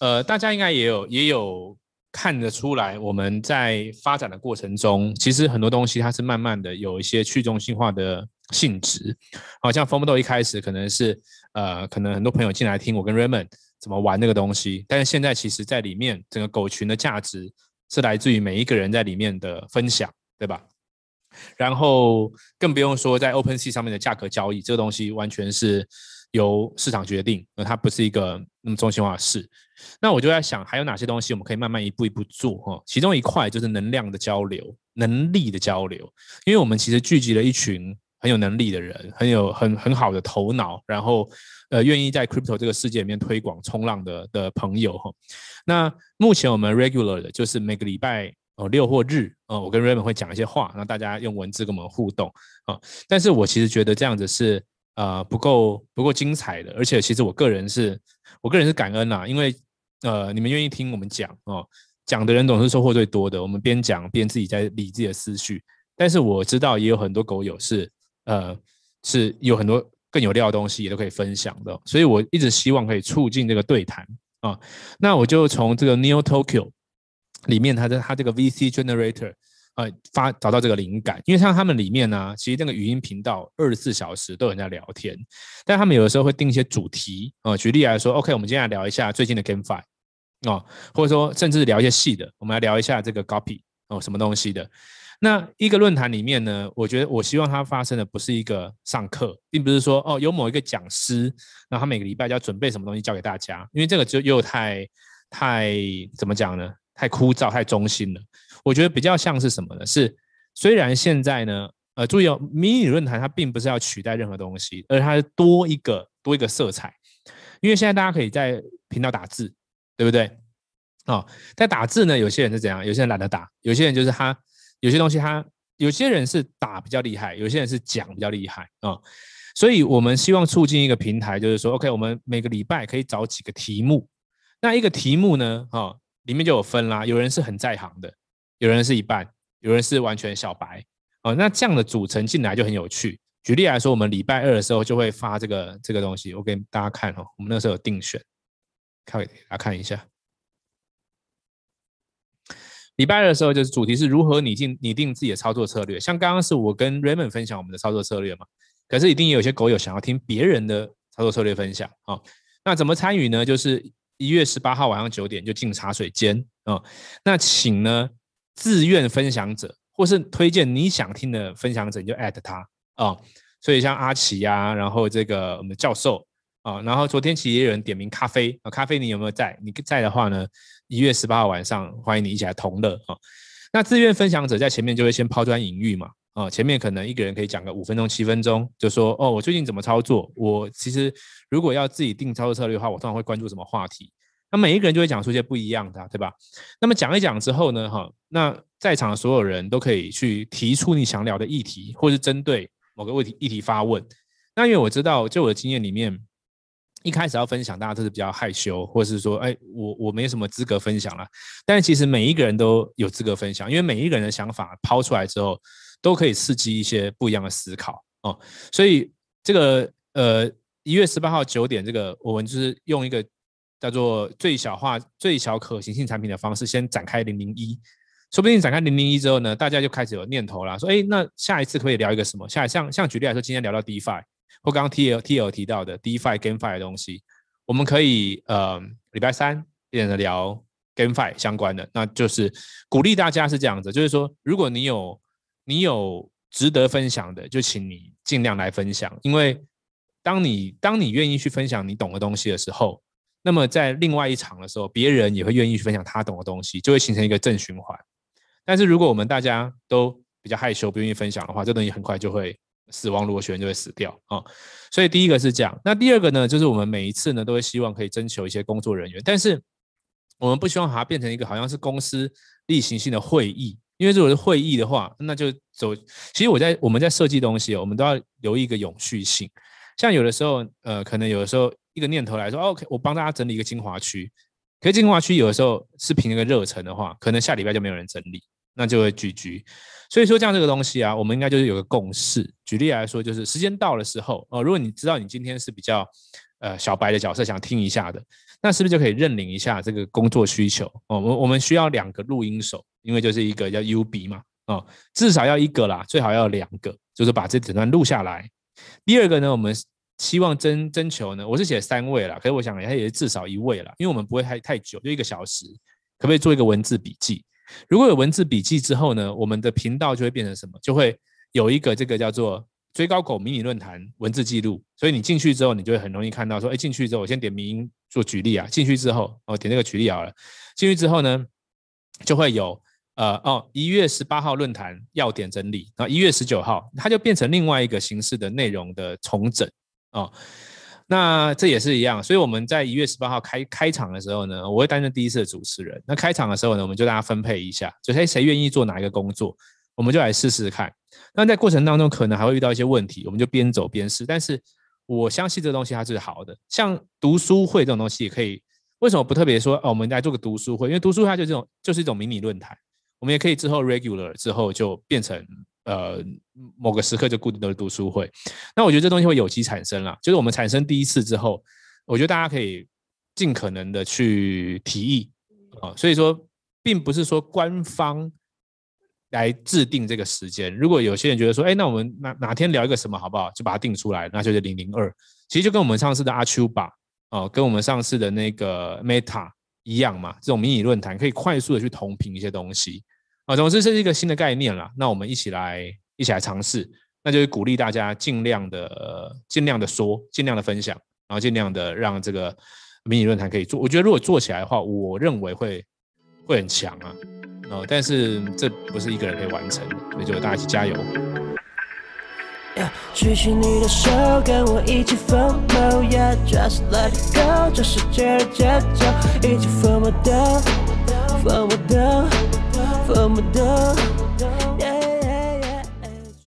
呃，大家应该也有也有看得出来，我们在发展的过程中，其实很多东西它是慢慢的有一些去中心化的性质。好像疯豆一开始可能是呃，可能很多朋友进来听我跟 Raymond 怎么玩那个东西，但是现在其实在里面整个狗群的价值是来自于每一个人在里面的分享，对吧？然后更不用说在 OpenSea 上面的价格交易，这个东西完全是由市场决定，而它不是一个那么中心化的事。那我就在想，还有哪些东西我们可以慢慢一步一步做哈？其中一块就是能量的交流、能力的交流，因为我们其实聚集了一群很有能力的人，很有很很好的头脑，然后呃愿意在 Crypto 这个世界里面推广冲浪的的朋友哈。那目前我们 Regular 的就是每个礼拜。哦，六或日，呃，我跟 Raymond 会讲一些话，让大家用文字跟我们互动啊。但是我其实觉得这样子是呃不够不够精彩的，而且其实我个人是，我个人是感恩呐，因为呃你们愿意听我们讲哦，讲的人总是收获最多的。我们边讲边自己在理自己的思绪，但是我知道也有很多狗友是呃是有很多更有料的东西也都可以分享的，所以我一直希望可以促进这个对谈啊。那我就从这个 Neo Tokyo。里面它的它这个 VC Generator，呃，发找到这个灵感，因为像他们里面呢，其实那个语音频道二十四小时都有人在聊天，但他们有的时候会定一些主题，呃，举例来说，OK，我们今天来聊一下最近的 GameFi，哦，或者说甚至聊一些细的，我们来聊一下这个 Guppy 哦，什么东西的。那一个论坛里面呢，我觉得我希望它发生的不是一个上课，并不是说哦有某一个讲师，那他每个礼拜就要准备什么东西教给大家，因为这个就又太太怎么讲呢？太枯燥、太中心了。我觉得比较像是什么呢？是虽然现在呢，呃，注意哦，迷你论坛它并不是要取代任何东西，而它多一个多一个色彩。因为现在大家可以在频道打字，对不对？哦，在打字呢，有些人是怎样？有些人懒得打，有些人就是他有些东西他有些人是打比较厉害，有些人是讲比较厉害啊、哦。所以我们希望促进一个平台，就是说，OK，我们每个礼拜可以找几个题目。那一个题目呢，哦。里面就有分啦，有人是很在行的，有人是一半，有人是完全小白哦。那这样的组成进来就很有趣。举例来说，我们礼拜二的时候就会发这个这个东西，我给大家看哦。我们那时候有定选，看给大家看一下。礼拜二的时候就是主题是如何拟定拟定自己的操作策略。像刚刚是我跟 Raymond 分享我们的操作策略嘛，可是一定有些狗友想要听别人的操作策略分享啊。那怎么参与呢？就是。一月十八号晚上九点就进茶水间啊、那请呢自愿分享者或是推荐你想听的分享者，你就 at 他啊、所以像阿奇呀、然后这个我们的教授啊、然后昨天其实也有人点名咖啡啊，咖啡你有没有在？你在的话呢，一月十八号晚上欢迎你一起来同乐啊、那自愿分享者在前面就会先抛砖引玉嘛。哦，前面可能一个人可以讲个五分钟、七分钟，就说哦，我最近怎么操作？我其实如果要自己定操作策略的话，我通常会关注什么话题？那每一个人就会讲出一些不一样的，对吧？那么讲一讲之后呢，哈，那在场的所有人都可以去提出你想聊的议题，或是针对某个问题议题发问。那因为我知道，就我的经验里面，一开始要分享，大家都是比较害羞，或是说，哎，我我没什么资格分享了。但是其实每一个人都有资格分享，因为每一个人的想法抛出来之后。都可以刺激一些不一样的思考哦，所以这个呃一月十八号九点，这个我们就是用一个叫做最小化、最小可行性产品的方式，先展开零零一，说不定展开零零一之后呢，大家就开始有念头了，说哎，那下一次可以聊一个什么？下像像举例来说，今天聊到 DeFi 或刚刚 TL TL 提到的 DeFi GameFi 的东西，我们可以呃礼拜三一点的聊 GameFi 相关的，那就是鼓励大家是这样子，就是说如果你有。你有值得分享的，就请你尽量来分享。因为当你当你愿意去分享你懂的东西的时候，那么在另外一场的时候，别人也会愿意去分享他懂的东西，就会形成一个正循环。但是如果我们大家都比较害羞，不愿意分享的话，这东西很快就会死亡螺旋，就会死掉啊。所以第一个是这样。那第二个呢，就是我们每一次呢，都会希望可以征求一些工作人员，但是我们不希望把它变成一个好像是公司例行性的会议。因为如果是会议的话，那就走。其实我在我们在设计东西，我们都要留一个永续性。像有的时候，呃，可能有的时候一个念头来说，OK，我帮大家整理一个精华区。可是精华区有的时候是凭一个热忱的话，可能下礼拜就没有人整理，那就会 GG。所以说，这样这个东西啊，我们应该就是有个共识举例来说，就是时间到的时候，哦，如果你知道你今天是比较呃小白的角色，想听一下的，那是不是就可以认领一下这个工作需求？哦，我我们需要两个录音手，因为就是一个叫 UB 嘛，哦，至少要一个啦，最好要两个，就是把这整段录下来。第二个呢，我们希望征征求呢，我是写三位啦，可是我想它也是至少一位啦，因为我们不会太太久，就一个小时，可不可以做一个文字笔记？如果有文字笔记之后呢，我们的频道就会变成什么？就会有一个这个叫做追高狗迷你论坛文字记录。所以你进去之后，你就会很容易看到说，哎，进去之后我先点名做举例啊。进去之后，哦，点这个举例好了。进去之后呢，就会有呃哦，一月十八号论坛要点整理，然后一月十九号它就变成另外一个形式的内容的重整哦。那这也是一样，所以我们在一月十八号开开场的时候呢，我会担任第一次的主持人。那开场的时候呢，我们就大家分配一下，就谁谁愿意做哪一个工作，我们就来试试看。那在过程当中可能还会遇到一些问题，我们就边走边试。但是我相信这个东西它是好的，像读书会这种东西也可以。为什么不特别说哦？我们来做个读书会，因为读书会它就这种就是一种迷你论坛，我们也可以之后 regular 之后就变成。呃，某个时刻就固定的读书会，那我觉得这东西会有机产生啦，就是我们产生第一次之后，我觉得大家可以尽可能的去提议啊，所以说并不是说官方来制定这个时间。如果有些人觉得说，哎，那我们哪哪天聊一个什么好不好，就把它定出来，那就是零零二。其实就跟我们上次的阿丘吧，哦，跟我们上次的那个 Meta 一样嘛，这种迷你论坛可以快速的去同频一些东西。啊，总之这是一个新的概念啦。那我们一起来，一起来尝试。那就是鼓励大家尽量的、尽量的说，尽量的分享，然后尽量的让这个迷你论坛可以做。我觉得如果做起来的话，我认为会会很强啊。哦，但是这不是一个人可以完成的，所以就大家一起加油。举起你的手，跟我一起疯魔，Yeah, just let it go，这世界的节奏，一起疯魔的，疯魔的。疯魔的。